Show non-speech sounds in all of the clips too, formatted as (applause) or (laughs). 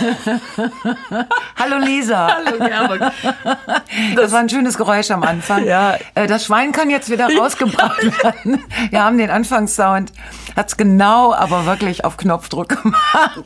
(laughs) Hallo Lisa. Hallo Gerburg. Das war ein schönes Geräusch am Anfang. Ja. Äh, Das Schwein kann jetzt wieder rausgebracht werden. Wir haben den Anfangssound, hat's genau, aber wirklich auf Knopfdruck gemacht.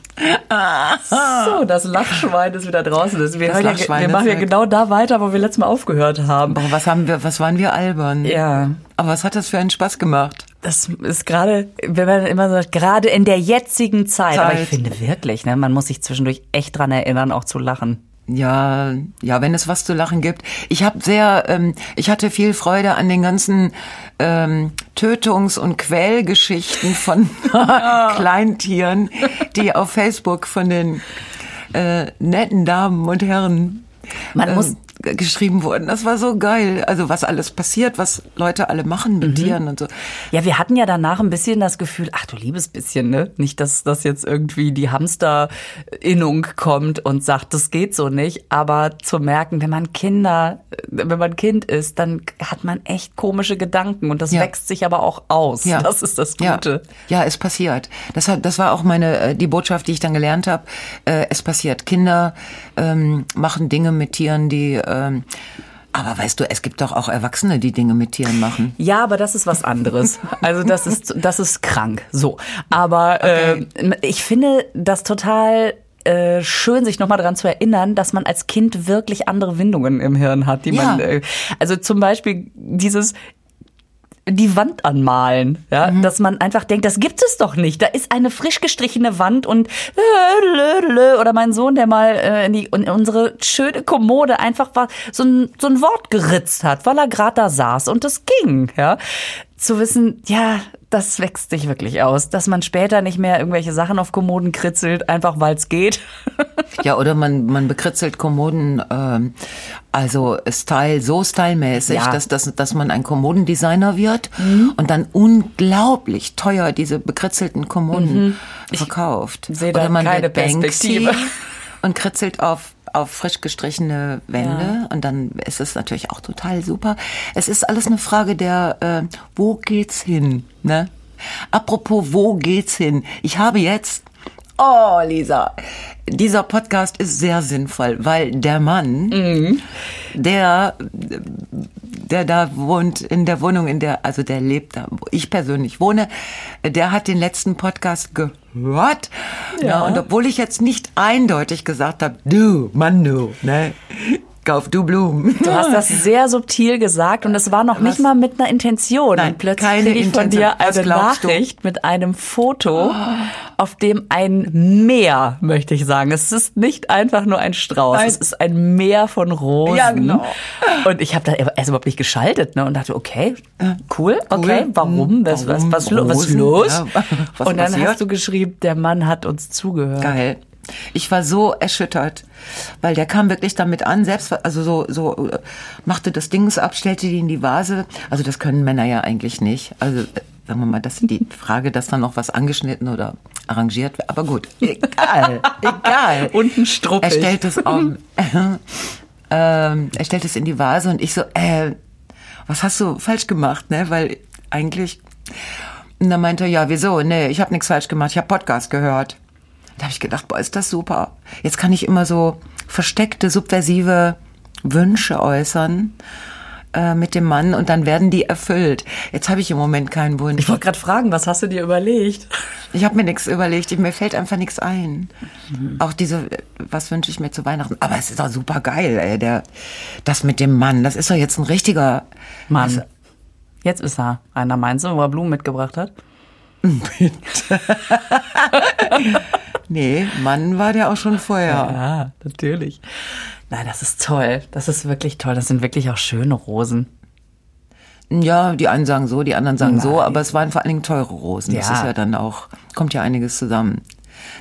So, das Lachschwein ist wieder draußen. Das, wir Das ja, wir machen ja genau da weiter, wo wir letztes Mal aufgehört haben. Boah, was haben wir, was waren wir albern? Ja. Aber was hat das für einen Spaß gemacht? Das ist gerade, wenn man immer sagt, gerade in der jetzigen Zeit. Aber ich Zeit. finde wirklich, ne, man muss sich zwischendurch echt dran erinnern, auch zu lachen. Ja, ja, wenn es was zu lachen gibt. Ich habe sehr, ähm, ich hatte viel Freude an den ganzen ähm, Tötungs- und Quälgeschichten von (laughs) (laughs) Kleintieren, die auf Facebook von den äh, netten Damen und Herren Man ähm, muss- geschrieben wurden. Das war so geil. Also was alles passiert, was Leute alle machen mit Tieren und so. Ja, wir hatten ja danach ein bisschen das Gefühl, ach du liebes bisschen, ne? Nicht, dass das jetzt irgendwie die Hamsterinnung kommt und sagt, das geht so nicht, aber zu merken, wenn man Kinder, wenn man Kind ist, dann hat man echt komische Gedanken und das Ja. wächst sich aber auch aus. Ja. Das ist das Gute. Ja, ja es passiert. Das, hat, das war auch meine äh, die Botschaft, die ich dann gelernt habe. Äh, es passiert. Kinder ähm, machen Dinge mit Tieren, die. Ähm, aber weißt du, es gibt doch auch Erwachsene, die Dinge mit Tieren machen. Ja, aber das ist was anderes. Also das ist das ist krank. So, aber Okay. äh, ich finde das total äh, schön, sich nochmal daran zu erinnern, dass man als Kind wirklich andere Windungen im Hirn hat, die man, Ja. äh, also zum Beispiel dieses die Wand anmalen, ja, dass man einfach denkt, das gibt es doch nicht. Da ist eine frisch gestrichene Wand und oder mein Sohn, der mal äh, in, die, in unsere schöne Kommode einfach war, so ein, so ein Wort geritzt hat, weil er gerade da saß und das ging, ja. Zu wissen, ja, das wächst sich wirklich aus, dass man später nicht mehr irgendwelche Sachen auf Kommoden kritzelt, einfach weil es geht. (laughs) Ja, oder man, man bekritzelt Kommoden, ähm, also Style, so stylmäßig, Ja. dass, dass, dass man ein Kommodendesigner wird und dann unglaublich teuer diese bekritzelten Kommoden verkauft. sehe da oder man keine wird Banksy Perspektive. (laughs) und kritzelt auf auf frisch gestrichene Wände und dann ist es natürlich auch total super. Es ist alles eine Frage der, äh, wo geht's hin, ne? Apropos, wo geht's hin? Ich habe jetzt Oh, Lisa, dieser Podcast ist sehr sinnvoll, weil der Mann, der, der da wohnt, in der Wohnung, in der, also der lebt da, wo ich persönlich wohne, der hat den letzten Podcast gehört. Ja. und obwohl ich jetzt nicht eindeutig gesagt habe, du, Mann, du, ne, kauf du Blumen. Du hast das sehr subtil gesagt und es war noch nicht mal mit einer Intention. Nein, und plötzlich keine kriege ich von Intention. dir Was eine glaubst du? Nachricht mit einem Foto, auf dem ein Meer, möchte ich sagen. Es ist nicht einfach nur ein Strauß, Nein. es ist ein Meer von Rosen. Ja, genau. Und ich habe da erst überhaupt nicht geschaltet ne, und dachte, okay, cool, okay, Cool. warum? Was, was, Warum? was, was ist Rosen? los? Ja, was und dann passiert? hast du geschrieben, der Mann hat uns zugehört. Geil. Ich war so erschüttert, weil der kam wirklich damit an, selbst, also so, so, äh, machte das Dings ab, stellte die in die Vase. Also das können Männer ja eigentlich nicht. Also, äh, sagen wir mal, das ist die Frage, dass dann noch was angeschnitten oder arrangiert wird. Aber gut, egal, (laughs) egal. Unten struppig. Er stellt es auf, (laughs) ähm, er stellt es in die Vase und ich so, äh, was hast du falsch gemacht, ne? Weil eigentlich, und dann meinte er, ja, wieso? Nee, ich habe nichts falsch gemacht, ich habe Podcast gehört. Da habe ich gedacht, boah, ist das super. Jetzt kann ich immer so versteckte, subversive Wünsche äußern äh, mit dem Mann und dann werden die erfüllt. Jetzt habe ich im Moment keinen Wunsch. Ich wollte gerade fragen, was hast du dir überlegt? Ich habe mir nichts überlegt, ich- mir fällt einfach nichts ein. Auch diese, was wünsche ich mir zu Weihnachten? Aber es ist doch super geil, ey, der, das mit dem Mann, das ist doch jetzt ein richtiger Mann. Also, Jetzt ist er. Einer meinst du, wo er Blumen mitgebracht hat? (laughs) nee, Mann war der auch schon vorher. Ja, natürlich. Nein, das ist toll. Das ist wirklich toll. Das sind wirklich auch schöne Rosen. Ja, die einen sagen so, die anderen sagen so, Nein. aber es waren vor allen Dingen teure Rosen. Das Ja. ist ja dann auch, kommt ja einiges zusammen.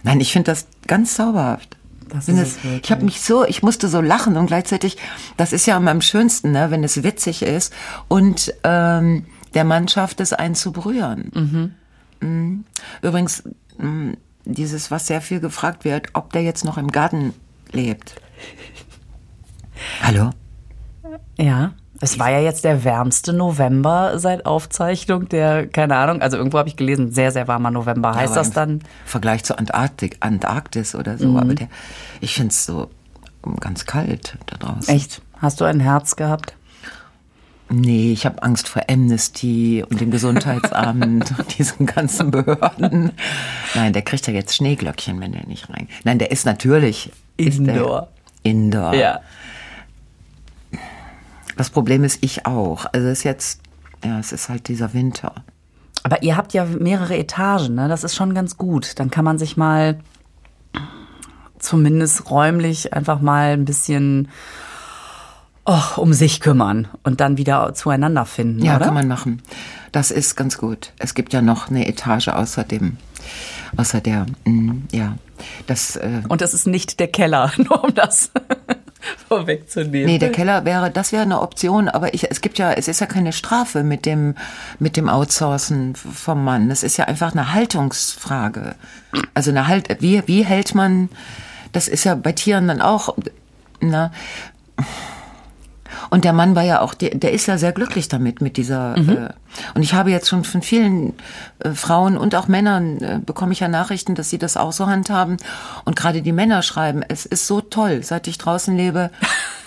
Nein, ich finde das ganz zauberhaft. Das ist es, ich habe mich so, ich musste so lachen und gleichzeitig, das ist ja am schönsten, ne, wenn es witzig ist und ähm, der Mann schafft es, einen zu berühren. Mhm. Übrigens, mh, dieses, was sehr viel gefragt wird, ob der jetzt noch im Garten lebt. Hallo? Ja, Es war ja jetzt der wärmste November seit Aufzeichnung der, keine Ahnung, also irgendwo habe ich gelesen, sehr, sehr warmer November. Heißt Aber das dann? Vergleich zu Antarktik, Antarktis oder so. Aber der, ich finde es so ganz kalt da draußen. Echt? Hast du ein Herz gehabt? Nee, ich habe Angst vor Amnesty und dem Gesundheitsamt und diesen ganzen Behörden. Nein, der kriegt ja jetzt Schneeglöckchen, wenn der nicht rein. Nein, der ist natürlich ist Indoor. Der Indoor. Ja. Das Problem ist ich auch. Also es ist jetzt, ja, es ist halt dieser Winter. Aber ihr habt ja mehrere Etagen, ne? Das ist schon ganz gut. Dann kann man sich mal zumindest räumlich einfach mal ein bisschen oh, um sich kümmern und dann wieder zueinander finden, Ja, oder? kann man machen. Das ist ganz gut. Es gibt ja noch eine Etage außerdem. Außer der, mh, ja, das, äh, und das ist nicht der Keller, (laughs) nur um das (laughs) vorwegzunehmen. Nee, der Keller wäre, das wäre eine Option, aber ich, es gibt ja, es ist ja keine Strafe mit dem, mit dem Outsourcen vom Mann. Es ist ja einfach eine Haltungsfrage. Also eine Halt, wie, wie hält man, das ist ja bei Tieren dann auch, ne? Und der Mann war ja auch, der, der ist ja sehr glücklich damit, mit dieser. Äh, und ich habe jetzt schon von vielen äh, Frauen und auch Männern äh, bekomme ich ja Nachrichten, dass sie das auch so handhaben. Und gerade die Männer schreiben, es ist so toll, seit ich draußen lebe,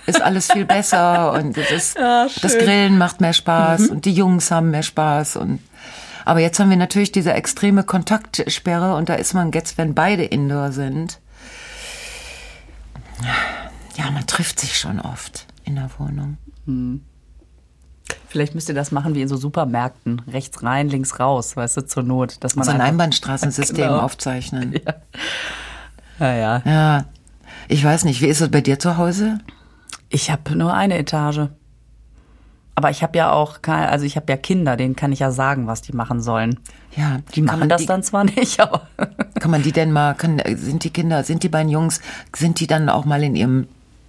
ist alles viel besser (laughs) und es ist, Ja, das. Grillen macht mehr Spaß und die Jungs haben mehr Spaß und aber jetzt haben wir natürlich diese extreme Kontaktsperre und da ist man jetzt, wenn beide Indoor sind. Ja, man trifft sich schon oft in der Wohnung. Vielleicht müsst ihr das machen wie in so Supermärkten. Rechts rein, links raus, weißt du, zur Not. Dass man So ein Einbahnstraßensystem (laughs) Genau. aufzeichnen. Ja, ja. Ja, ich weiß nicht, wie ist es bei dir zu Hause? Ich habe nur eine Etage. Aber ich habe ja auch, keine, also ich habe ja Kinder, denen kann ich ja sagen, was die machen sollen. Ja, Die kann machen man das die, dann zwar nicht, (laughs) aber Kann man die denn mal, kann, sind die Kinder, sind die beiden Jungs, sind die dann auch mal in ihrem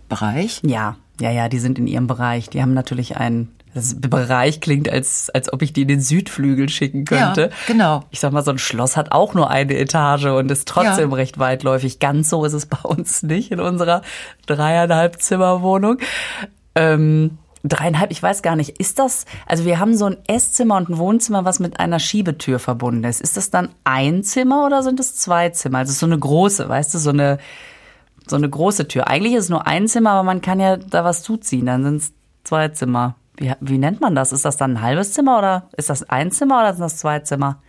Bereich? ja, ja, ja, die sind in ihrem Bereich. Die haben natürlich einen das Bereich klingt, als, als ob ich die in den Südflügel schicken könnte. Ja, genau. Ich sag mal, so ein Schloss hat auch nur eine Etage und ist trotzdem Ja. recht weitläufig. Ganz so ist es bei uns nicht in unserer dreieinhalb Zimmerwohnung. Ähm, dreieinhalb, ich weiß gar nicht. Ist das, also wir haben so ein Esszimmer und ein Wohnzimmer, was mit einer Schiebetür verbunden ist. Ist das dann ein Zimmer oder sind es zwei Zimmer? Also so eine große, weißt du, so eine, so eine große Tür. Eigentlich ist es nur ein Zimmer, aber man kann ja da was zuziehen. Dann sind es zwei Zimmer. Wie, wie nennt man das? Ist das dann ein halbes Zimmer oder ist das ein Zimmer oder sind das zwei Zimmer? (laughs)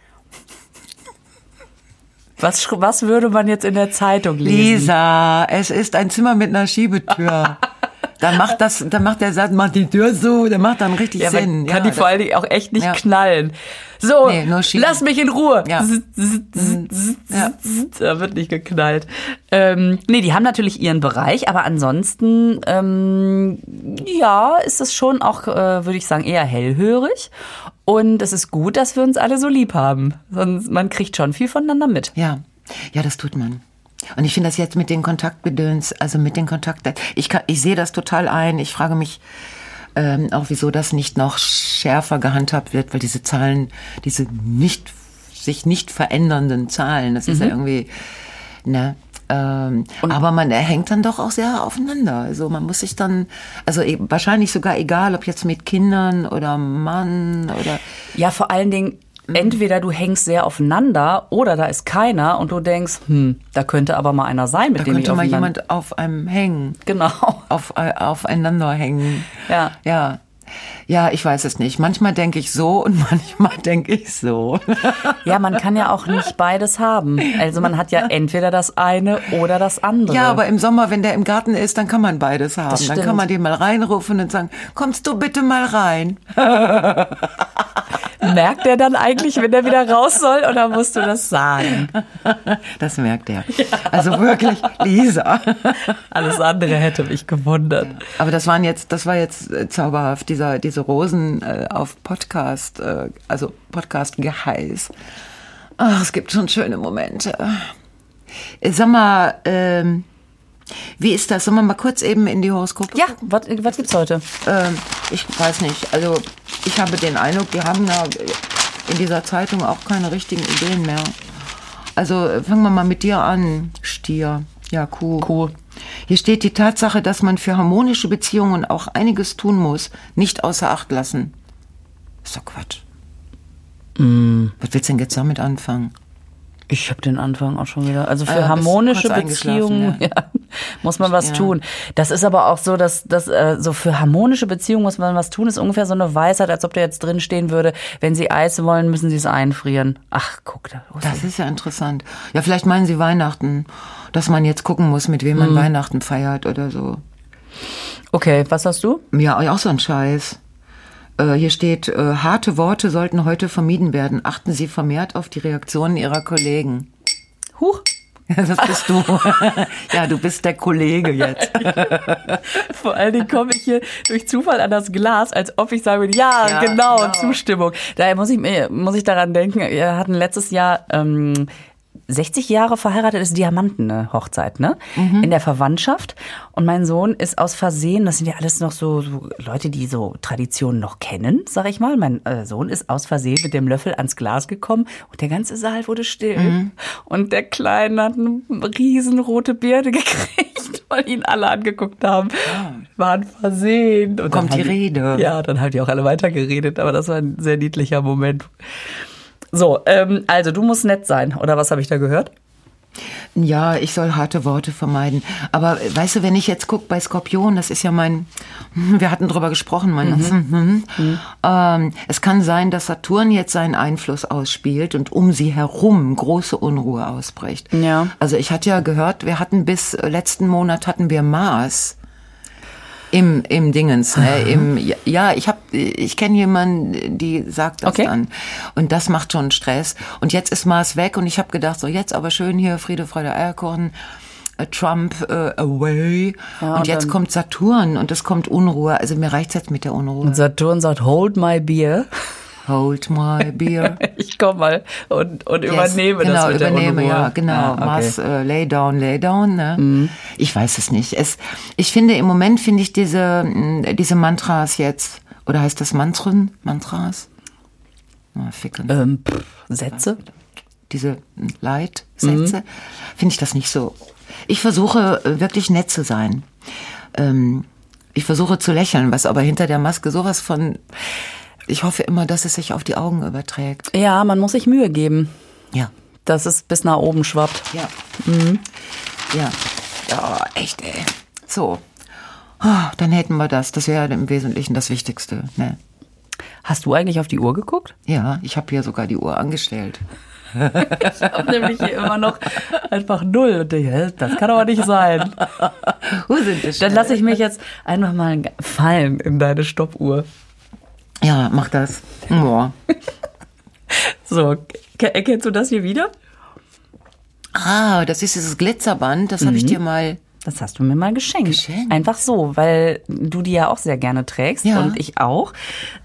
Was, was würde man jetzt in der Zeitung lesen? Lisa, es ist ein Zimmer mit einer Schiebetür. (laughs) Dann macht das, dann macht der Satz, macht die Tür so, der macht dann richtig Ja, Sinn. kann die das- vor allen Dingen auch echt nicht Ja. knallen. So, Nee, lass mich in Ruhe. Ja. Zzz, zzz, zzz, Ja. Da wird nicht geknallt. Ähm, nee, die haben natürlich ihren Bereich, aber ansonsten, ähm, ja, ist es schon auch, äh, würde ich sagen, eher hellhörig. Und es ist gut, dass wir uns alle so lieb haben. Sonst, man kriegt schon viel voneinander mit. Ja, ja, das tut man. Und ich finde das jetzt mit den Kontaktbedöns, also mit den Kontakten, ich, kann, ich sehe das total ein. Ich frage mich ähm, auch, wieso das nicht noch schärfer gehandhabt wird, weil diese Zahlen, diese nicht, sich nicht verändernden Zahlen, das ist ja irgendwie, ne, ähm, aber man hängt dann doch auch sehr aufeinander. Also man muss sich dann, also e- wahrscheinlich sogar egal, ob jetzt mit Kindern oder Mann oder Ja, vor allen Dingen, Mhm. Entweder du hängst sehr aufeinander oder da ist keiner und du denkst, hm, da könnte aber mal einer sein, mit da dem ich könnte mal jemand auf einem hängen. Genau. auf, äh, aufeinander hängen. Ja. Ja. Ja, ich weiß es nicht. Manchmal denke ich so und (laughs) manchmal denke ich so. Ja, man kann ja auch nicht beides haben. Also man hat ja entweder das eine oder das andere. Ja, aber im Sommer, wenn der im Garten ist, dann kann man beides haben. Dann kann man den mal reinrufen und sagen, kommst du bitte mal rein? (laughs) merkt er dann eigentlich, wenn er wieder raus soll, oder musst du das sagen? Das merkt er. Also wirklich, Lisa. Alles andere hätte mich gewundert. Aber das waren jetzt, das war jetzt äh, zauberhaft, dieser, diese Rosen äh, auf Podcast, äh, also Podcast-Geheiß. Ach, es gibt schon schöne Momente. Äh, Sag mal, ähm, wie ist das? Sollen wir mal kurz eben in die Horoskope Ja, was, was gibt's heute? Ähm, ich weiß nicht. Also ich habe den Eindruck, die haben da in dieser Zeitung auch keine richtigen Ideen mehr. Also fangen wir mal mit dir an, Stier. Ja, Kuh. Kuh. Hier steht die Tatsache, dass man für harmonische Beziehungen auch einiges tun muss, nicht außer Acht lassen. Ist doch Quatsch. Mm. Was willst du denn jetzt damit anfangen? Ich habe den Anfang auch schon wieder. Also für bist harmonische Beziehungen ja. (laughs) ja. Muss man was Ja. tun. Das ist aber auch so, dass, dass äh, so für harmonische Beziehungen muss man was tun. Ist ungefähr so eine Weisheit, als ob da jetzt drin stehen würde, wenn Sie Eis wollen, müssen Sie es einfrieren. Ach, guck da. los. Das ist ja interessant. Ja, vielleicht meinen Sie Weihnachten, dass man jetzt gucken muss, mit wem man Weihnachten feiert oder so. Okay, was hast du? Ja, auch so ein Scheiß. Äh, hier steht, äh, harte Worte sollten heute vermieden werden. Achten Sie vermehrt auf die Reaktionen Ihrer Kollegen. Huch. (laughs) Das bist du. (laughs) ja, du bist der Kollege jetzt. (laughs) Vor allen Dingen komme ich hier durch Zufall an das Glas, als ob ich würde, ja, Ja, genau, genau. Zustimmung. Daher muss ich, mir- muss ich daran denken, wir hatten letztes Jahr ähm, 60 Jahre verheiratet ist Diamanten eine Hochzeit, ne? In der Verwandtschaft. Und mein Sohn ist aus Versehen, das sind ja alles noch so, so Leute, die so Traditionen noch kennen, sag ich mal. Mein äh, Sohn ist aus Versehen mit dem Löffel ans Glas gekommen und der ganze Saal wurde still. Und der Kleine hat eine riesenrote Birne (laughs) gekriegt, weil ihn alle angeguckt haben. War ein Versehen. Und dann Kommt die Rede. Ja, dann haben die auch alle weitergeredet, aber das war ein sehr niedlicher Moment. So, ähm, also du musst nett sein, oder was habe ich da gehört? Ja, ich soll harte Worte vermeiden. Aber weißt du, wenn ich jetzt gucke bei Skorpion, das ist ja mein, (laughs) wir hatten drüber gesprochen, mein, mhm. Ähm, es kann sein, dass Saturn jetzt seinen Einfluss ausspielt und um sie herum große Unruhe ausbricht. Ja. Also ich hatte ja gehört, wir hatten bis letzten Monat hatten wir Mars. Im, im Dingens, ne? Im, ja, ich hab, ich kenne jemanden, die sagt das Okay. dann. Und das macht schon Stress. Und jetzt ist Mars weg und ich habe gedacht, so jetzt aber schön hier Friede, Freude, Eierkuchen. äh, Trump äh, away Ja, und und jetzt kommt Saturn und es kommt Unruhe. Also mir reicht's jetzt mit der Unruhe. Und Saturn sagt, hold my beer. Hold my beer. (laughs) Ich komme mal und, und Yes, übernehme genau, das mit übernehme, ja, genau. Ah, okay. Mhm. Mars, äh, lay down, lay down. Ne? Ich weiß es nicht. Es, ich finde im Moment finde ich diese mh, diese Mantras jetzt oder heißt das Mantren, Mantras? Na, ficken. Ähm, pff, Sätze? Diese mh, Leitsätze finde ich das nicht so. Ich versuche äh, wirklich nett zu sein. Ähm, ich versuche zu lächeln, was aber hinter der Maske sowas von. Ich hoffe immer, dass es sich auf die Augen überträgt. Ja, man muss sich Mühe geben, Ja. dass es bis nach oben schwappt. Ja. Ja. Ja, echt, ey. So. Ah, dann hätten wir das. Das wäre im Wesentlichen das Wichtigste. Ne? Hast du eigentlich auf die Uhr geguckt? Ja, ich habe hier sogar die Uhr angestellt. (laughs) Ich habe nämlich hier immer noch einfach null. Und hä, das kann aber nicht sein. (laughs) Wo sind wir Dann lasse ich mich jetzt einfach mal fallen in deine Stoppuhr. Ja, mach das. Ja. (laughs) So, ke- erkennst du das hier wieder? Ah, das ist dieses Glitzerband. Das habe ich dir mal. Das hast du mir mal geschenkt. Geschenkt? Einfach so, weil du die ja auch sehr gerne trägst Ja. und ich auch.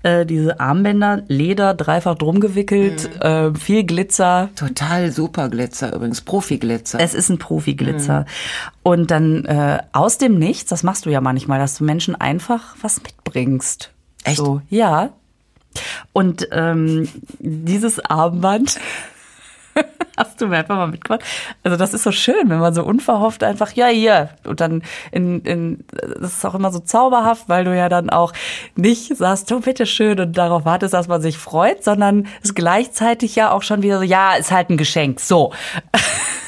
Äh, diese Armbänder, Leder, dreifach drum gewickelt, Mhm. äh, viel Glitzer. Total super Glitzer übrigens. Profi-Glitzer. Es ist ein Profi-Glitzer. Mhm. Und dann äh, aus dem Nichts, das machst du ja manchmal, dass du Menschen einfach was mitbringst. Echt? So, ja. Und ähm, dieses Armband (laughs) hast du mir einfach mal mitgebracht. Also das ist so schön, wenn man so unverhofft einfach, ja, hier. Und dann in, in das ist auch immer so zauberhaft, weil du ja dann auch nicht sagst, du bitteschön und darauf wartest, dass man sich freut, sondern es gleichzeitig ja auch schon wieder so, ja, ist halt ein Geschenk. So. (laughs)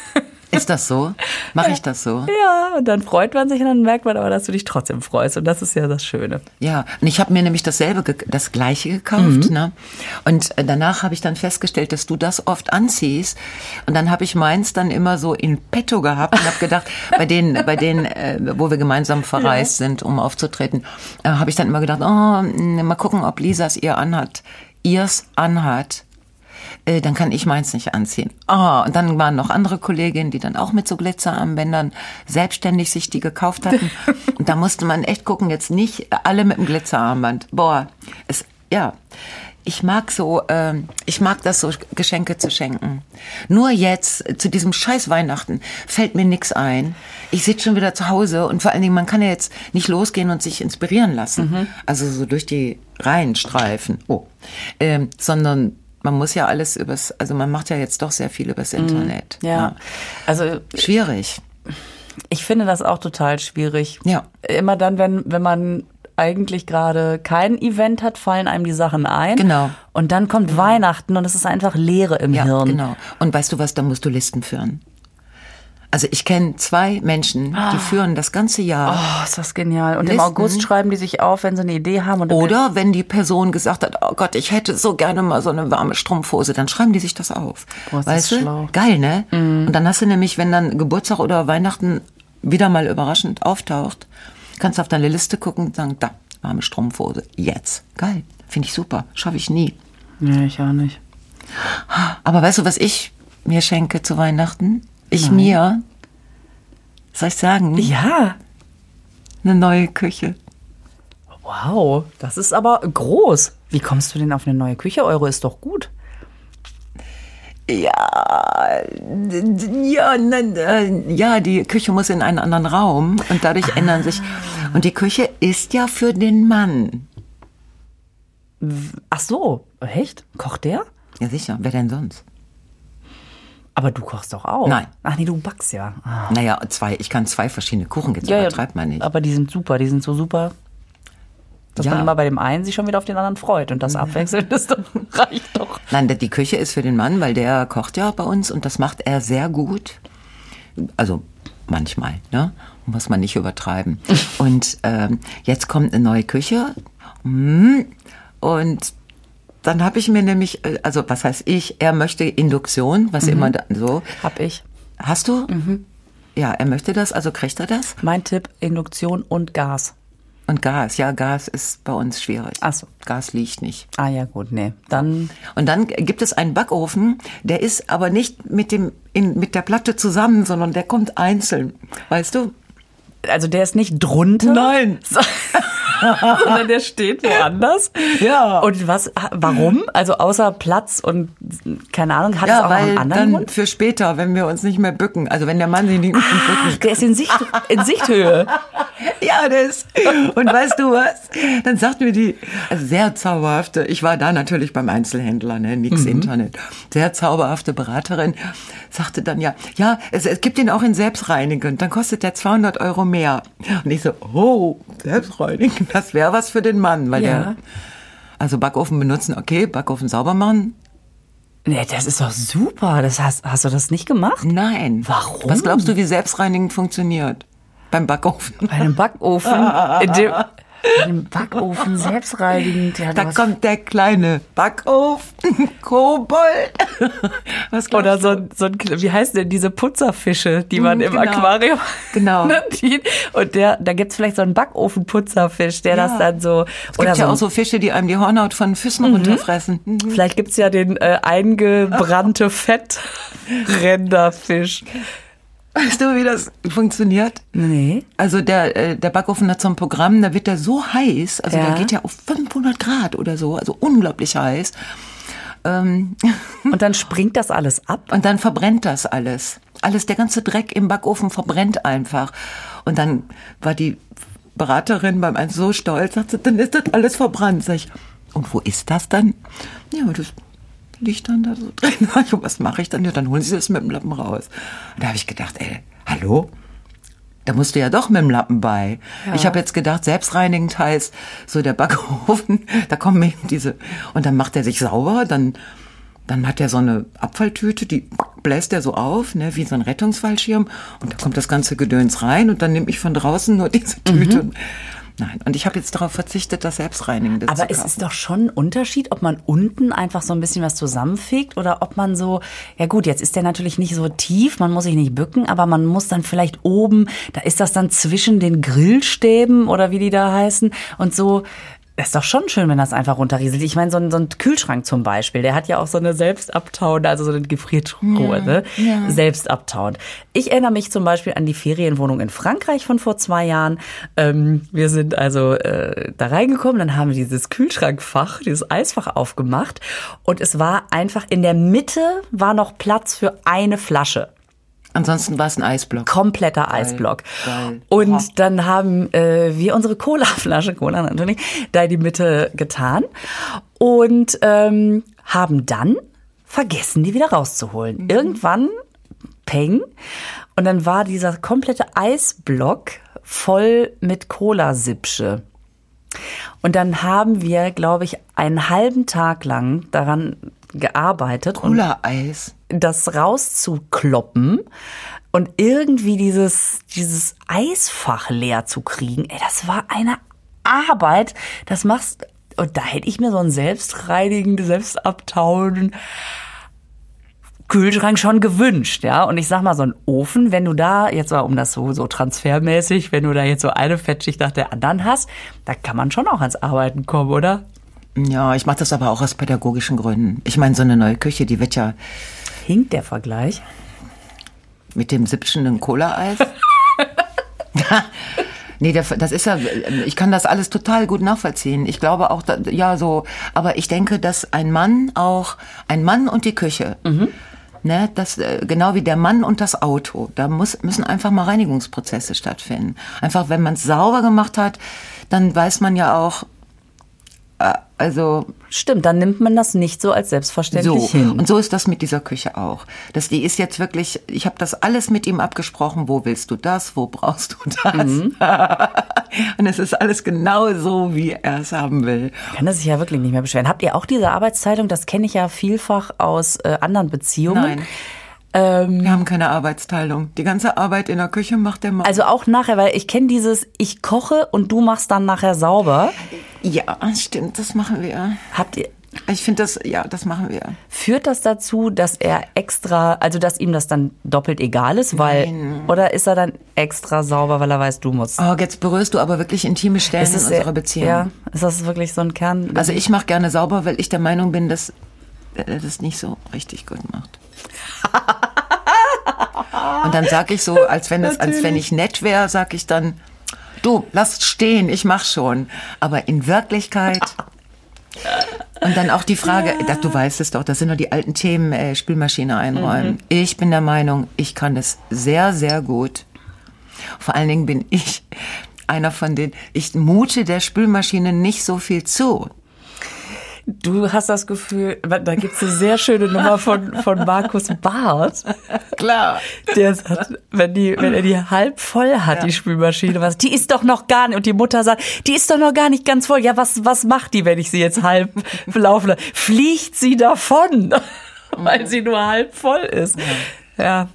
Ist das so? Mache ich das so? Ja, und dann freut man sich und dann merkt man aber, dass du dich trotzdem freust. Und das ist ja das Schöne. Ja, und ich habe mir nämlich dasselbe, das gleiche gekauft, ne? Und äh, danach habe ich dann festgestellt, dass du das oft anziehst. Und dann habe ich meins dann immer so in petto gehabt und habe gedacht, (laughs) bei denen, bei denen, äh, wo wir gemeinsam verreist sind, um aufzutreten, äh, habe ich dann immer gedacht, oh, mal gucken, ob Lisas ihr anhat, ihrs anhat. Äh, dann kann ich meins nicht anziehen. Ah, und dann waren noch andere Kolleginnen, die dann auch mit so Glitzerarmbändern selbstständig sich die gekauft hatten. (laughs) Und da musste man echt gucken, jetzt nicht alle mit dem Glitzerarmband. Boah, es, ja. Ich mag so, ähm, ich mag das so, Geschenke zu schenken. Nur jetzt, äh, zu diesem scheiß Weihnachten, fällt mir nix ein. Ich sitze schon wieder zu Hause und vor allen Dingen, man kann ja jetzt nicht losgehen und sich inspirieren lassen. Also so durch die Reihen streifen. Oh. Ähm, sondern man muss ja alles übers, also man macht ja jetzt doch sehr viel übers Internet. Ja. Also Schwierig. Ich finde das auch total schwierig. Ja. Immer dann, wenn, wenn man eigentlich gerade kein Event hat, fallen einem die Sachen ein. Genau. Und dann kommt Weihnachten und es ist einfach Leere im Ja, Hirn. genau. Und weißt du was, da musst du Listen führen. Also ich kenne zwei Menschen, die führen das ganze Jahr. Oh, ist das genial. Und im Listen. August schreiben die sich auf, wenn sie eine Idee haben. Oder wenn die Person gesagt hat, oh Gott, ich hätte so gerne mal so eine warme Strumpfhose, dann schreiben die sich das auf. Boah, ist das weißt du? schlau. Geil, ne? Und dann hast du nämlich, wenn dann Geburtstag oder Weihnachten wieder mal überraschend auftaucht, kannst du auf deine Liste gucken und sagen, da, warme Strumpfhose, jetzt. Geil, finde ich super, schaffe ich nie. Nee, ich auch nicht. Aber weißt du, was ich mir schenke zu Weihnachten? Ich mir, soll ich sagen, Ja. eine neue Küche. Wow, das ist aber groß. Wie kommst du denn auf eine neue Küche? Euro ist doch gut. Ja, ja, äh, ja, die Küche muss in einen anderen Raum und dadurch ändern sich. Und die Küche ist ja für den Mann. Ach so, echt? Kocht der? Ja, sicher. Wer denn sonst? Aber du kochst doch auch. Nein. Ach nee, du backst ja. Ah. Naja, zwei. Ich kann zwei verschiedene Kuchen jetzt übertreibt man nicht. Aber die sind super, die sind so super, dass Ja. man immer bei dem einen sich schon wieder auf den anderen freut. Und das Abwechseln ist doch, (laughs) reicht doch. Nein, die Küche ist für den Mann, weil der kocht ja bei uns und das macht er sehr gut. Also manchmal, ne? Muss man nicht übertreiben. (laughs) und ähm, jetzt kommt eine neue Küche. Mm, Und dann habe ich mir nämlich, äh, also was heißt ich, er möchte Induktion, was immer da, so. Hab ich. Hast du? Ja, er möchte das, also kriegt er das. Mein Tipp, Induktion und Gas. Und Gas, ja, Gas ist bei uns schwierig. Ach so. Gas liegt nicht. Ah ja, gut, nee. Dann, Und dann gibt es einen Backofen, der ist aber nicht mit dem in, mit der Platte zusammen, sondern der kommt einzeln. Weißt du? also der ist nicht drunter. Nein. (laughs) (laughs) sondern der steht woanders. Ja. Und was, warum? Also außer Platz und keine Ahnung, hat es Ja, auch noch einen anderen dann Grund? für später, wenn wir uns nicht mehr bücken, also wenn der Mann sich nicht mehr Ach, bücken der ist in, Sicht, in Sichthöhe. (laughs) Ja, das. Und weißt du was? Dann sagt mir die, also sehr zauberhafte, ich war da natürlich beim Einzelhändler, ne, nix Mhm. Internet. Sehr zauberhafte Beraterin sagte dann ja, ja, es, es gibt ihn auch in selbstreinigend, dann kostet der 200 Euro mehr. Und ich so, oh, selbstreinigend, das wäre was für den Mann, weil Ja. der, also Backofen benutzen, okay, Backofen sauber machen, Nee, das ist doch super. Das hast, hast du das nicht gemacht? nein. Warum? Was glaubst du, wie selbstreinigend funktioniert? Beim Backofen. Bei einem Backofen, (laughs) in dem, in dem Backofen selbstreinigend. Ja, Da kommt der kleine Backofen, Kobold. Was Oder so, ein- so ein, wie heißen denn diese Putzerfische, die man im genau. Aquarium. Genau. (laughs) Und der, da gibt's vielleicht so einen Backofenputzerfisch, der Ja. das dann so. Es gibt ja auch so Fische, die einem die Hornhaut von Füßen runterfressen. Mhm. Vielleicht gibt's ja den äh, eingebrannte Fettrenderfisch. Weißt du, wie das funktioniert? Nee. Also der, äh, der Backofen hat so ein Programm, da wird der so heiß, also Ja. der geht ja auf 500 Grad oder so, also unglaublich heiß. Ähm, (laughs) Und dann springt das alles ab. Und dann verbrennt das alles. Alles, der ganze Dreck im Backofen verbrennt einfach. Und dann war die Beraterin beim eins so stolz, sagte, dann ist das alles verbrannt. Sag ich, und wo ist das dann? Ja, das liegt dann da so (laughs) drin. Was mache ich dann? Ja, dann holen sie das mit dem Lappen raus. Und da habe ich gedacht, ey, hallo? Da musst du ja doch mit dem Lappen bei. Ich habe jetzt gedacht, selbstreinigend heißt so der Backofen, (laughs) da kommen eben diese und dann macht er sich sauber, dann dann hat er so eine Abfalltüte, die bläst er so auf, ne, wie so ein Rettungsfallschirm und da kommt das ganze Gedöns rein und dann nehme ich von draußen nur diese Tüte. Nein, und ich habe jetzt darauf verzichtet, das selbstreinigende zu Aber es kaufen. ist doch schon ein Unterschied, ob man unten einfach so ein bisschen was zusammenfegt oder ob man so, ja gut, jetzt ist der natürlich nicht so tief, man muss sich nicht bücken, aber man muss dann vielleicht oben, da ist das dann zwischen den Grillstäben oder wie die da heißen und so. Das ist doch schon schön, wenn das einfach runterrieselt. Ich meine, so ein, so ein Kühlschrank zum Beispiel, der hat ja auch so eine selbstabtauende, also so eine Gefriertruhe, ne? Selbstabtauend. Ich erinnere mich zum Beispiel an die Ferienwohnung in Frankreich von vor zwei Jahren. Ähm, wir sind also äh, da reingekommen, dann haben wir dieses Kühlschrankfach, dieses Eisfach aufgemacht und es war einfach in der Mitte war noch Platz für eine Flasche Ansonsten war es ein Eisblock. kompletter Eisblock. geil. Und Oha. dann haben äh, wir unsere Cola-Flasche, Cola natürlich, da in die Mitte getan und ähm, haben dann vergessen, die wieder rauszuholen. Irgendwann, peng. Und dann war dieser komplette Eisblock voll mit Cola-Sipsche. Und dann haben wir, glaube ich, einen halben Tag lang daran gearbeitet. Cola-Eis. Das rauszukloppen und irgendwie dieses, dieses Eisfach leer zu kriegen. Ey, das war eine Arbeit. Das machst, und da hätte ich mir so einen selbstreinigenden, selbstabtauen Kühlschrank schon gewünscht, ja. Und ich sag mal, so ein Ofen, wenn du da jetzt mal um das so, so transfermäßig, wenn du da jetzt so eine Fettschicht nach der anderen hast, da kann man schon auch ans Arbeiten kommen, oder? Ja, ich mache das aber auch aus pädagogischen Gründen. Ich meine, so eine neue Küche, die wird ja. Hinkt der Vergleich? Mit dem siebschenden Cola-Eis? (laughs) Nee, das ist ja, ich kann das alles total gut nachvollziehen. Ich glaube auch, ja, so, aber ich denke, dass ein Mann auch, ein Mann und die Küche, mhm. ne, das, äh, genau wie der Mann und das Auto, da muss, müssen einfach mal Reinigungsprozesse stattfinden. Einfach, wenn man es sauber gemacht hat, dann weiß man ja auch, äh, also stimmt, dann nimmt man das nicht so als selbstverständlich so. hin. Und so ist das mit dieser Küche auch. Das die ist jetzt wirklich, ich habe das alles mit ihm abgesprochen. Wo willst du das? Wo brauchst du das? Mhm. (laughs) und es ist alles genau so, wie er es haben will. Kann er sich ja wirklich nicht mehr beschweren. Habt ihr auch diese Arbeitsteilung? Das kenne ich ja vielfach aus äh, anderen Beziehungen. Nein. Ähm, Wir haben keine Arbeitsteilung. Die ganze Arbeit in der Küche macht der Mann. Also auch nachher, weil ich kenne dieses, ich koche und du machst dann nachher sauber. Ja, stimmt, das machen wir. Habt ihr, ich finde das, ja, das machen wir. Führt das dazu, dass er extra, also dass ihm das dann doppelt egal ist, weil, Nein. oder ist er dann extra sauber, weil er weiß, du musst? Oh, jetzt berührst du aber wirklich intime Stellen in unserer Beziehung. Ja, ist das wirklich so ein Kern? Also ich mache gerne sauber, weil ich der Meinung bin, dass er das nicht so richtig gut macht. (laughs) Und dann sage ich so, als wenn, es, als wenn ich nett wäre, sage ich dann, du, lass stehen, ich mach schon. Aber in Wirklichkeit. (laughs) Und dann auch die Frage, ja. du weißt es doch, das sind doch die alten Themen, äh, Spülmaschine einräumen. Mhm. Ich bin der Meinung, ich kann es sehr, sehr gut. Vor allen Dingen bin ich einer von den, ich mute der Spülmaschine nicht so viel zu. Du hast das Gefühl, da gibt's eine sehr schöne Nummer von, von Markus Barth. Klar. Der sagt, wenn, die, wenn er die halb voll hat, ja. die Spülmaschine, was, die ist doch noch gar nicht, und die Mutter sagt, die ist doch noch gar nicht ganz voll. Ja, was, was macht die, wenn ich sie jetzt halb laufen lasse? Fliegt sie davon, (laughs) weil sie nur halb voll ist. Ja. ja.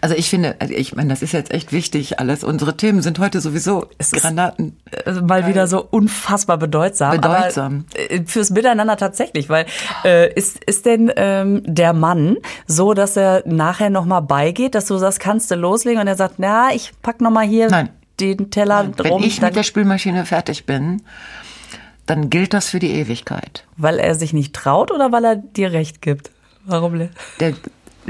Also ich finde, also ich meine, das ist jetzt echt wichtig alles. Unsere Themen sind heute sowieso es Granaten. Also mal wieder so unfassbar bedeutsam. Bedeutsam. Äh, fürs Miteinander tatsächlich, weil äh, ist, ist denn ähm, der Mann so, dass er nachher nochmal beigeht, dass du sagst, kannst du loslegen und er sagt, na, ich pack nochmal hier Nein. den Teller Nein. drum. Wenn ich mit der Spülmaschine fertig bin, dann gilt das für die Ewigkeit. Weil er sich nicht traut oder weil er dir recht gibt? Warum? Der,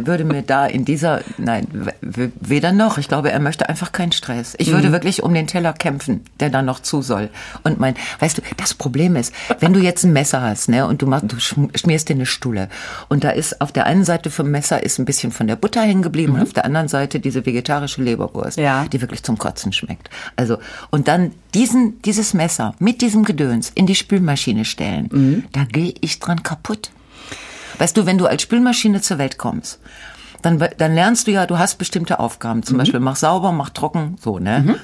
würde mir da in dieser, nein, weder noch. Ich glaube, er möchte einfach keinen Stress. Ich würde mhm. wirklich um den Teller kämpfen, der da noch zu soll. Und mein, weißt du, das Problem ist, wenn du jetzt ein Messer hast, ne, und du machst, du schmierst dir eine Stulle. Und da ist auf der einen Seite vom Messer ist ein bisschen von der Butter hängen geblieben mhm. und auf der anderen Seite diese vegetarische Leberwurst, ja. die wirklich zum Kotzen schmeckt. Also, und dann diesen, dieses Messer mit diesem Gedöns in die Spülmaschine stellen, mhm. da gehe ich dran kaputt. Weißt du, wenn du als Spülmaschine zur Welt kommst, dann, dann lernst du ja, du hast bestimmte Aufgaben. Zum mhm. Beispiel mach sauber, mach trocken, so, ne? Mhm.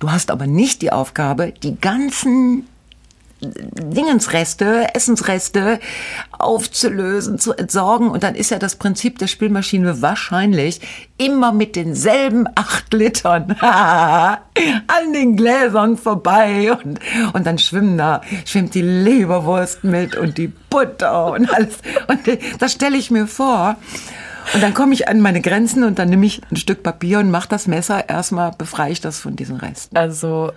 Du hast aber nicht die Aufgabe, die ganzen Dingensreste, Essensreste aufzulösen, zu entsorgen. Und dann ist ja das Prinzip der Spülmaschine wahrscheinlich immer mit denselben acht Litern (laughs) an den Gläsern vorbei. Und, und dann schwimmen da, schwimmt die Leberwurst mit und die Butter und alles. Und das stelle ich mir vor. Und dann komme ich an meine Grenzen und dann nehme ich ein Stück Papier und mache das Messer. Erstmal befreie ich das von diesen Resten. Also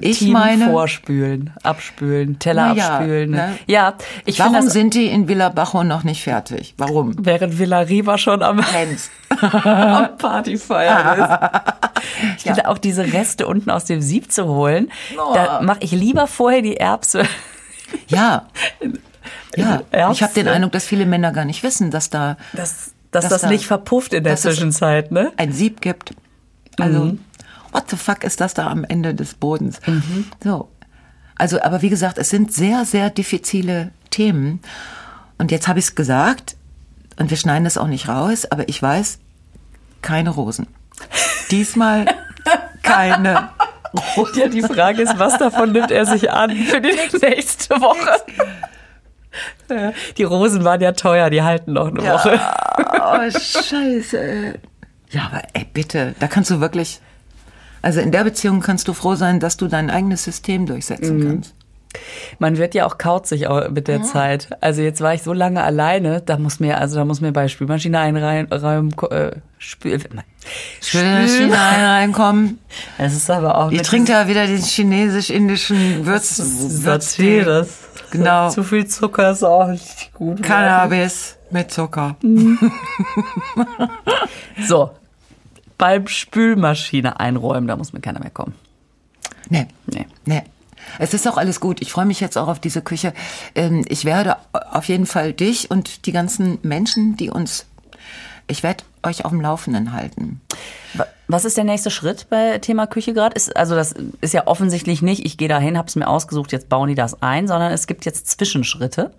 ich Team meine vorspülen, abspülen, Teller ja, abspülen. Ne? Ja, ich Warum das, sind die in Villa Bajo noch nicht fertig? Warum? Während Villa Riva schon am, (laughs) am Partyfeiern ist. (laughs) Ich ja. finde auch diese Reste unten aus dem Sieb zu holen, oh. da mache ich lieber vorher die Erbse. Ja. (laughs) Ja, Erbse. ich habe den Eindruck, dass viele Männer gar nicht wissen, dass da dass, dass, dass das da, nicht verpufft in der Zwischenzeit, ne? Ein Sieb gibt. Also mhm what the fuck ist das da am Ende des Bodens? Mhm. So. Also, aber wie gesagt, es sind sehr, sehr diffizile Themen. Und jetzt habe ich es gesagt, und wir schneiden das auch nicht raus, aber ich weiß, keine Rosen. diesmal (laughs) keine. Ja, die Frage ist, was davon nimmt er sich an für die nächste Woche? Ja, Die Rosen waren ja teuer, die halten noch eine Woche. Oh, scheiße. Ja, aber ey, bitte, da kannst du wirklich. Also in der Beziehung kannst du froh sein, dass du dein eigenes System durchsetzen kannst. Man wird ja auch kauzig mit der Zeit. Also jetzt war ich so lange alleine, da muss mir, also da muss mir bei Spülmaschine einräumen, äh, Spül, Spülmaschine reinkommen. (laughs) Es ist aber auch mit trinkt ja wieder den chinesisch-indischen Würz. Saté, das Genau. zu viel Zucker ist auch nicht gut. Cannabis mit Zucker. (laughs) So, beim Spülmaschine einräumen, da muss mir keiner mehr kommen. Nee. Nee. Nee. Es ist auch alles gut. Ich freue mich jetzt auch auf diese Küche. Ähm, Ich werde auf jeden Fall dich und die ganzen Menschen, die uns, ich werde euch auf dem Laufenden halten. Wa- Was ist der nächste Schritt bei Thema Küche gerade? Ist, also das ist ja offensichtlich nicht, ich gehe dahin, hab's mir ausgesucht, jetzt bauen die das ein, sondern es gibt jetzt Zwischenschritte.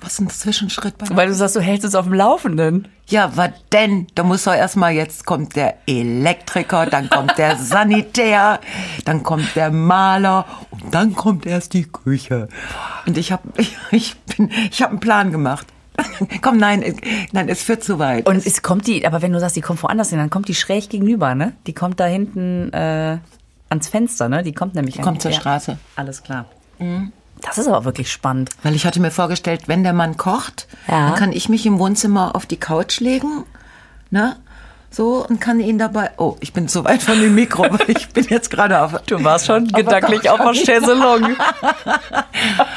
Was ist ein Zwischenschritt bei Weil du sagst, du hältst es auf dem Laufenden. Ja, was denn? Da muss doch erstmal, jetzt kommt der Elektriker, dann kommt der (laughs) Sanitär, dann kommt der Maler und dann kommt erst die Küche. Und ich habe ich, (laughs) ich bin, ich habe einen Plan gemacht. (laughs) Komm, nein, es- nein, es führt zu weit. Und es kommt die, aber wenn du sagst, die kommt woanders hin, dann kommt die schräg gegenüber, ne? Die kommt da hinten äh, ans Fenster, ne? Die kommt nämlich kommt zur ja. Straße. Alles klar. Das ist aber wirklich spannend. Weil ich hatte mir vorgestellt, wenn der Mann kocht, Ja. dann kann ich mich im Wohnzimmer auf die Couch legen, ne? So, und kann ihn dabei. Oh, ich bin zu weit von dem Mikro, (laughs) weil ich bin jetzt gerade auf. Du warst schon gedanklich auf der Chaiselong. (laughs)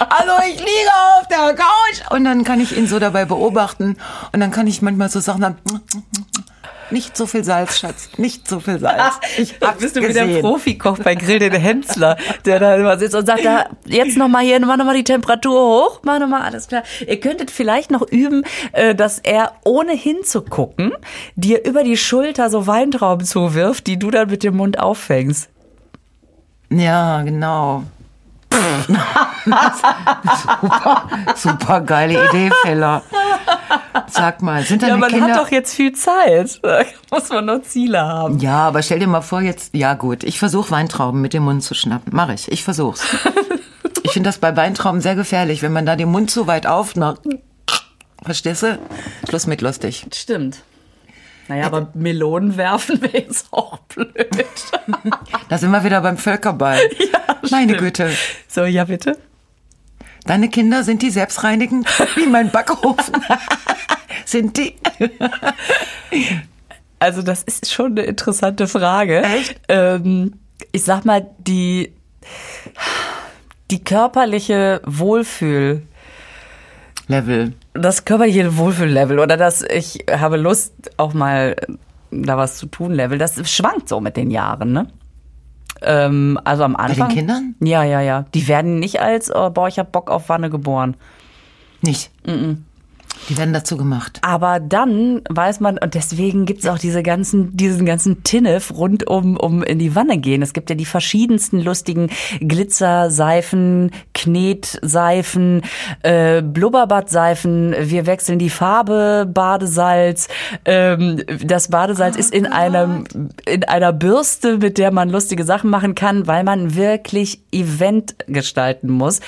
Also ich liege auf der Couch und dann kann ich ihn so dabei beobachten und dann kann ich manchmal so Sachen sagen, nicht so viel Salz, Schatz, nicht so viel Salz. Ich Da hab's bist du wieder gesehen. Profikoch bei Grill den Hensler, der da immer sitzt und sagt, da, jetzt nochmal hier, mach nochmal die Temperatur hoch, mach nochmal, alles klar. Ihr könntet vielleicht noch üben, äh, dass er ohne hinzugucken dir über die Schulter so Weintrauben zuwirft, die du dann mit dem Mund auffängst. Ja, genau. (laughs) super, super geile Idee, Feller. Sag mal, sind Ja, deine man Kinder... hat doch jetzt viel Zeit. (laughs) Da muss man noch Ziele haben. ja, aber stell dir mal vor, jetzt, ja gut, ich versuche Weintrauben mit dem Mund zu schnappen. Mach ich, ich versuch's. (laughs) Ich finde das bei Weintrauben sehr gefährlich, wenn man da den Mund zu weit aufmacht. Verstehst du? Schluss mit lustig. Stimmt. Naja, aber Melonen werfen (laughs) wäre jetzt auch blöd. Da sind wir wieder beim Völkerball. Meine stimmt. Güte. So, ja bitte. Deine Kinder, sind die selbstreinigend? Wie mein Backofen? (laughs) sind die? Also das ist schon eine interessante Frage. Echt? Ähm, ich sag mal, die, die körperliche Wohlfühl, Level. das körperliche Wohlfühllevel oder das ich habe Lust auch mal da was zu tun Level, das schwankt so mit den Jahren, ne? Ähm, also am Anfang. den Kindern? Ja, ja, ja. Die werden nicht als, oh, boah, ich hab Bock auf Wanne geboren. Nicht. Die werden dazu gemacht. Aber dann weiß man, und deswegen gibt's auch diese ganzen, diesen ganzen Tinnef rund um, um in die Wanne gehen. Es gibt ja die verschiedensten lustigen Glitzerseifen, Knetseifen, äh, Blubberbadseifen. Wir wechseln die Farbe, Badesalz. Ähm, das Badesalz ist in einem, in einer Bürste, mit der man lustige Sachen machen kann, weil man wirklich Event gestalten muss.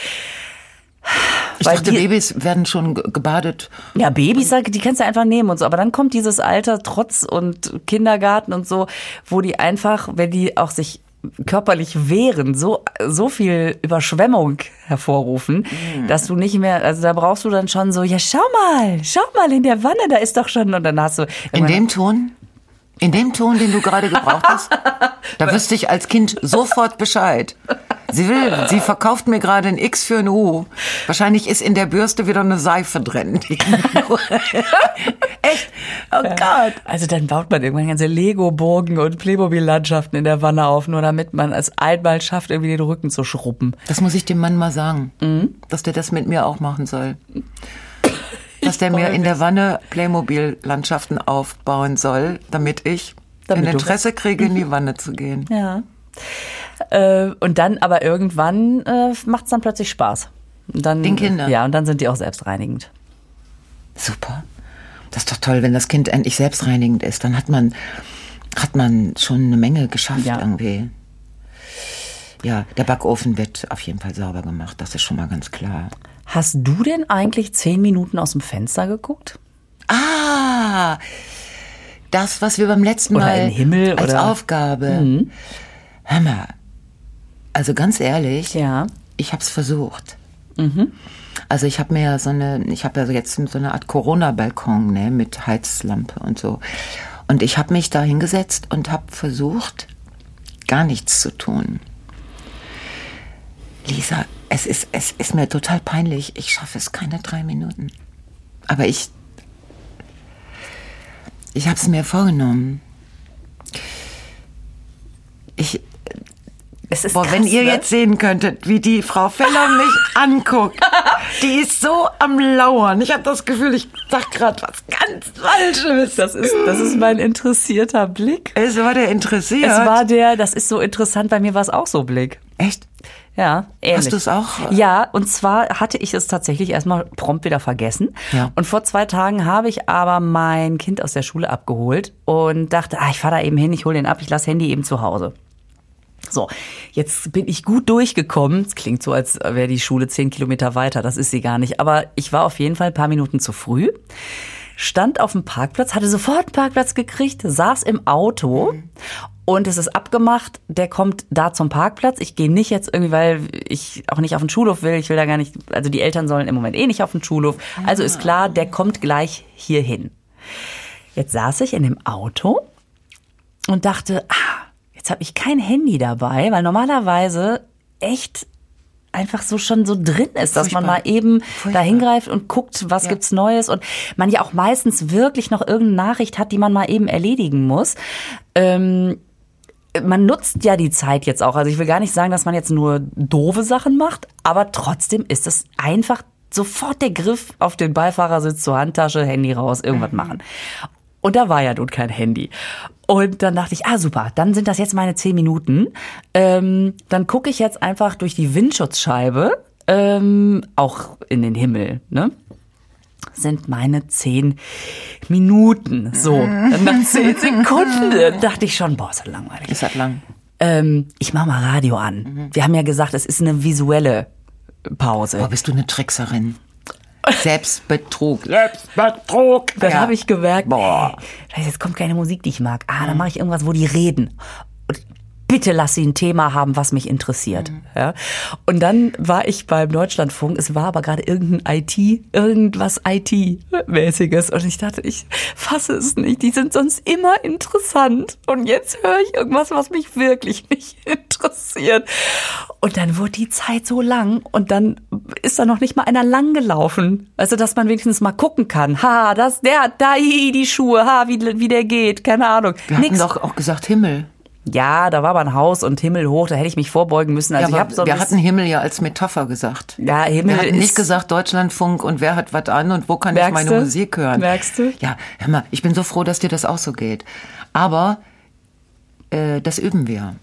Ich Weil dachte, die- Babys werden schon ge- gebadet. Ja, Babys, die kannst du einfach nehmen und so. Aber dann kommt dieses Alter, Trotz und Kindergarten und so, wo die einfach, wenn die auch sich körperlich wehren, so, so viel Überschwemmung hervorrufen, dass du nicht mehr, also da brauchst du dann schon so, ja, schau mal, schau mal in der Wanne, da ist doch schon, und dann hast du. In dem Ton? In dem Ton, den du gerade gebraucht hast? (laughs) Da wüsste ich als Kind sofort Bescheid. Sie will, sie verkauft mir gerade ein X für ein U. Wahrscheinlich ist in der Bürste wieder eine Seife drin. (laughs) Echt? Oh Gott. Also dann baut man irgendwann ganze Lego-Burgen und Playmobil-Landschaften in der Wanne auf, nur damit man es einmal schafft, irgendwie den Rücken zu schrubben. Das muss ich dem Mann mal sagen, dass der das mit mir auch machen soll. Dass der mir in der Wanne Playmobil-Landschaften aufbauen soll, damit ich Damit ein Interesse kriege, in die (laughs) Wanne zu gehen. Ja. Äh, und dann aber irgendwann äh, macht es dann plötzlich Spaß. Und dann, Den Kindern? Ja, und dann sind die auch selbstreinigend. Super. Das ist doch toll, wenn das Kind endlich selbstreinigend ist. Dann hat man, hat man schon eine Menge geschafft Ja. irgendwie. Ja, der Backofen wird auf jeden Fall sauber gemacht. Das ist schon mal ganz klar. Hast du denn eigentlich zehn Minuten aus dem Fenster geguckt? Ah, das, was wir beim letzten Oder Mal Himmel, als oder- Mhm. Aufgabe. Hör mal, also ganz ehrlich, Ja. ich habe es versucht. Also ich habe mir ja so eine, ich habe ja jetzt so eine Art Corona-Balkon ne, mit Heizlampe und so. Und ich habe mich da hingesetzt und habe versucht, gar nichts zu tun. Lisa, es ist, es ist mir total peinlich. Ich schaffe es keine drei Minuten. Aber ich, ich habe es mir vorgenommen. Ich, Es ist Boah, krass, wenn ihr ne? jetzt sehen könntet, wie die Frau Feller mich (laughs) anguckt. Die ist so am Lauern. Ich habe das Gefühl, ich sag gerade was ganz Falsches. Das ist, das ist mein interessierter Blick. Es war der interessiert. Es war der, das ist so interessant, bei mir war es auch so Blick. Echt? Ja, ähnlich. Hast du's auch? Ja, und zwar hatte ich es tatsächlich erstmal prompt wieder vergessen. Ja. Und vor zwei Tagen habe ich aber mein Kind aus der Schule abgeholt und dachte, ah, ich fahre da eben hin, ich hole den ab, ich lasse Handy eben zu Hause. So, jetzt bin ich gut durchgekommen. Es klingt so, als wäre die Schule zehn Kilometer weiter. Das ist sie gar nicht. Aber ich war auf jeden Fall ein paar Minuten zu früh. Stand auf dem Parkplatz, hatte sofort einen Parkplatz gekriegt, saß im Auto und es ist abgemacht, der kommt da zum Parkplatz. Ich gehe nicht jetzt irgendwie, weil ich auch nicht auf den Schulhof will. Ich will da gar nicht, also die Eltern sollen im Moment eh nicht auf den Schulhof. Also ist klar, der kommt gleich hierhin. Jetzt saß ich in dem Auto und dachte, ah, habe ich kein Handy dabei, weil normalerweise echt einfach so schon so drin ist, dass man Furchtbar. mal eben da hingreift und guckt, was Ja. gibt's Neues und man ja auch meistens wirklich noch irgendeine Nachricht hat, die man mal eben erledigen muss. Ähm, man nutzt ja die Zeit jetzt auch. Also ich will gar nicht sagen, dass man jetzt nur doofe Sachen macht, aber trotzdem ist es einfach sofort der Griff auf den Beifahrersitz zur Handtasche, Handy raus, irgendwas machen. Und da war ja nun kein Handy. Und dann dachte ich, ah super, dann sind das jetzt meine zehn Minuten. Ähm, dann gucke ich jetzt einfach durch die Windschutzscheibe, ähm, auch in den Himmel, ne? Sind meine zehn Minuten. So, dann nach zehn Sekunden (laughs) dachte ich schon, boah, ist das langweilig. Ist das lang? Ähm, ich mach mal Radio an. Wir haben ja gesagt, es ist eine visuelle Pause. Boah, bist du eine Trickserin. Selbstbetrug. Selbstbetrug. Dann Ja. habe ich gemerkt, Boah. ey, jetzt kommt keine Musik, die ich mag. Ah, dann mache ich irgendwas, wo die reden. Und bitte lass sie ein Thema haben, was mich interessiert. Ja? Und dann war ich beim Deutschlandfunk. Es war aber gerade irgendein IT, irgendwas IT-mäßiges. Und ich dachte, ich fasse es nicht. Die sind sonst immer interessant. Und jetzt höre ich irgendwas, was mich wirklich (laughs) nicht interessiert. Und dann wurde die Zeit so lang und dann ist da noch nicht mal einer lang gelaufen. Also, dass man wenigstens mal gucken kann. Ha, das, der hat da hi, die Schuhe, ha, wie, wie der geht, keine Ahnung. Wir hatten Nix. doch auch gesagt Himmel. Ja, da war aber ein Haus und Himmel hoch, da hätte ich mich vorbeugen müssen. Also ja, ich habe so wir hatten Himmel ja als Metapher gesagt. Ja, Himmel Wir hatten ist- nicht gesagt Deutschlandfunk und wer hat was an und wo kann ich Merkst meine du? Musik hören. Merkst du? Ja, hör mal, ich bin so froh, dass dir das auch so geht. Aber äh, das üben wir.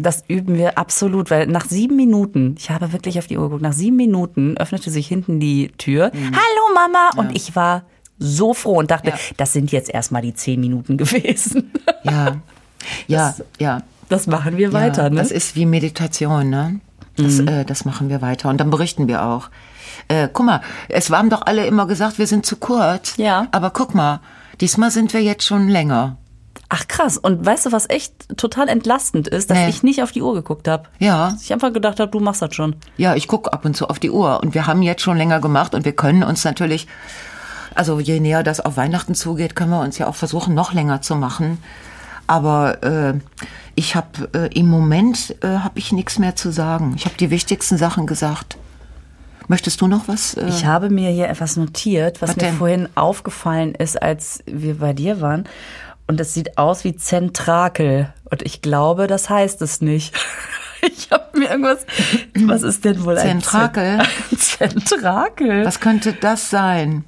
Das üben wir absolut, weil nach sieben Minuten, ich habe wirklich auf die Uhr geguckt, nach sieben Minuten öffnete sich hinten die Tür. Hallo Mama! Und ich war so froh und dachte, Ja. das sind jetzt erstmal die zehn Minuten (laughs) gewesen. Ja, ja, ja. Das machen wir weiter, ja, ne? Das ist wie Meditation, ne? Das, äh, das machen wir weiter. Und dann berichten wir auch. Äh, guck mal, es haben doch alle immer gesagt, wir sind zu kurz. Ja. Aber guck mal, diesmal sind wir jetzt schon länger. Ach krass. Und weißt du, was echt total entlastend ist, dass Nee. ich nicht auf die Uhr geguckt habe. Ja. Dass ich einfach gedacht habe, du machst das schon. Ja, ich gucke ab und zu auf die Uhr. Und wir haben jetzt schon länger gemacht und wir können uns natürlich, also je näher das auf Weihnachten zugeht, können wir uns ja auch versuchen, noch länger zu machen. Aber äh, ich habe äh, im Moment äh, habe ich nichts mehr zu sagen. Ich habe die wichtigsten Sachen gesagt. Möchtest du noch was? Äh, Ich habe mir hier etwas notiert, was, Was mir denn? vorhin aufgefallen ist, als wir bei dir waren. Und es sieht aus wie Zentrakel. Und ich glaube, das heißt es nicht. (laughs) Ich habe mir irgendwas. Was ist denn wohl Zentrakel? ein Zen- (laughs) Zentrakel? was könnte das sein?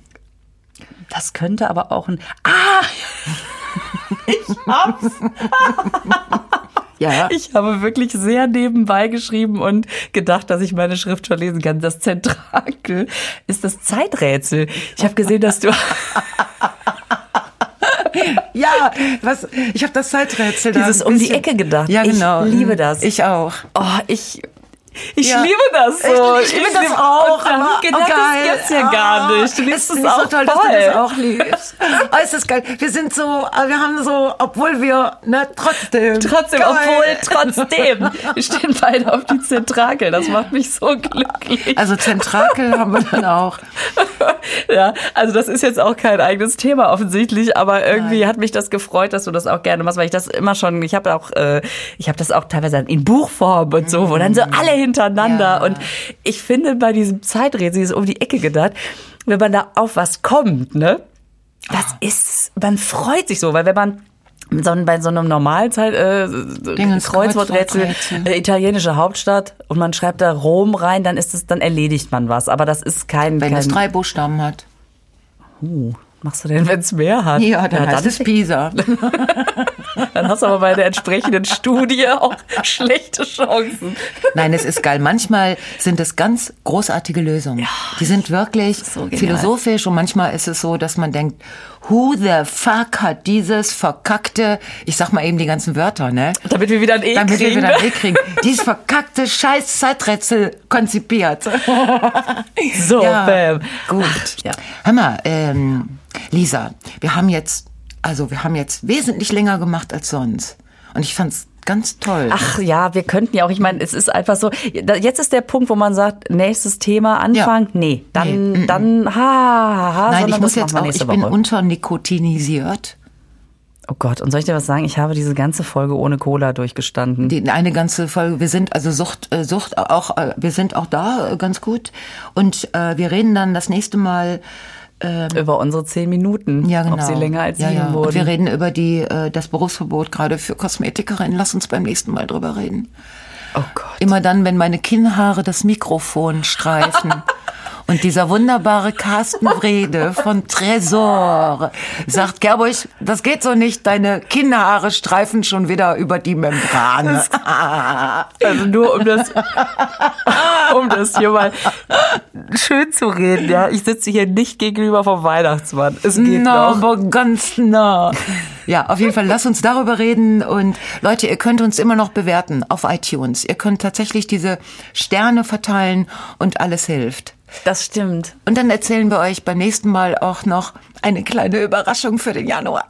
Das könnte aber auch ein. Ah! (laughs) (laughs) Ja. Ich habe wirklich sehr nebenbei geschrieben und gedacht, dass ich meine Schrift schon lesen kann. Das Zentrakel ist das Zeiträtsel. Ich habe gesehen, dass du (laughs) ja, was, ich habe das Zeiträtsel da Dieses ein um die Ecke gedacht. Ja, genau. Ich liebe das. Ich auch. Oh, ich. Ich Ja. liebe das so. Ich, ich liebe das auch, aber genau, oh, geil. das gibt's ja gar Ah, nicht. Du liebst es ist auch so toll, voll. dass du das auch liebst. Oh, ist das geil. Wir sind so, wir haben so, obwohl wir, ne, trotzdem. Trotzdem, Geil. obwohl, trotzdem. Wir stehen beide auf die Zentrakel. Das macht mich so glücklich. Also Zentrakel haben wir dann auch. (laughs) Ja, also das ist jetzt auch kein eigenes Thema offensichtlich, aber irgendwie hat mich das gefreut, dass du das auch gerne machst, weil ich das immer schon, ich habe auch, äh, ich habe das auch teilweise in Buchform und so, wo dann so alle hintereinander Ja. und ich finde bei diesem Zeiträtsel ist um die Ecke gedacht, wenn man da auf was kommt, ne, das ist, man freut sich so, weil wenn man so, ein- bei so einem normalen Zeit, äh, Dingens, Kreuzworträtsel, Kreuzworträtsel. äh, italienische Hauptstadt und man schreibt da Rom rein, dann ist es, dann erledigt man was. Aber das ist kein, Wenn kein es drei Buchstaben hat. Uh, machst du denn, wenn es mehr hat? Ja, dann heißt dann, es Pisa. (laughs) (laughs) dann hast du aber bei der entsprechenden Studie auch schlechte Chancen. Nein, es ist geil. Manchmal sind es ganz großartige Lösungen. Die sind wirklich so philosophisch und manchmal ist es so, dass man denkt, who the fuck hat dieses verkackte, ich sag mal eben die ganzen Wörter, ne? Damit wir wieder ein E Damit wir kriegen. wieder einen Weg kriegen. Dieses verkackte scheiß Zeiträtsel konzipiert. So, Ja, bam. gut. ja. Hör mal, ähm, Lisa, wir haben jetzt, also wir haben jetzt wesentlich länger gemacht als sonst. Und ich fand's ganz toll. Ach ja, wir könnten ja auch, ich meine, es ist einfach so, jetzt ist der Punkt, wo man sagt, nächstes Thema, Anfang, nee, dann, dann, ha, ha, ha, Nein, ich muss jetzt auch, ich bin Woche. unternikotinisiert. Oh Gott, und soll ich dir was sagen? Ich habe diese ganze Folge ohne Cola durchgestanden. Die, eine ganze Folge. Wir sind also Sucht, äh, Sucht auch, äh, wir sind auch da äh, ganz gut. Und äh, wir reden dann das nächste Mal. Über unsere zehn Minuten. Ja, genau. Ob sie länger als ja, sieben ja. Und wurden. wir reden über die äh, das Berufsverbot gerade für Kosmetikerinnen. Lass uns beim nächsten Mal drüber reden. oh Gott. Immer dann, wenn meine Kinnhaare das Mikrofon streifen. (laughs) Und dieser wunderbare Carsten Wrede von Tresor sagt, Gerburg, das geht so nicht, deine Kinnhaare streifen schon wieder über die Membrane. Also nur um das, (laughs) um das hier mal schön zu reden, ja. Ich sitze hier nicht gegenüber vom Weihnachtsmann. Es geht Na, noch. aber ganz nah. Ja, auf jeden Fall, lass uns darüber reden. Und Leute, ihr könnt uns immer noch bewerten auf iTunes. Ihr könnt tatsächlich diese Sterne verteilen und alles hilft. Das stimmt. Und dann erzählen wir euch beim nächsten Mal auch noch eine kleine Überraschung für den Januar.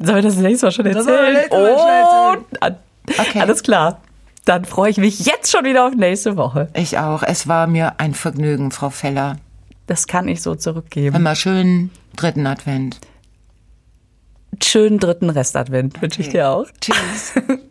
Sollen wir das nächstes Mal schon Das erzählen? Mal Oh, an- Okay. alles klar. Dann freue ich mich jetzt schon wieder auf nächste Woche. Ich auch. Es war mir ein Vergnügen, Frau Feller. Das kann ich so zurückgeben. Immer schönen dritten Advent. Schönen dritten Restadvent wünsche ich dir auch. Tschüss. (laughs)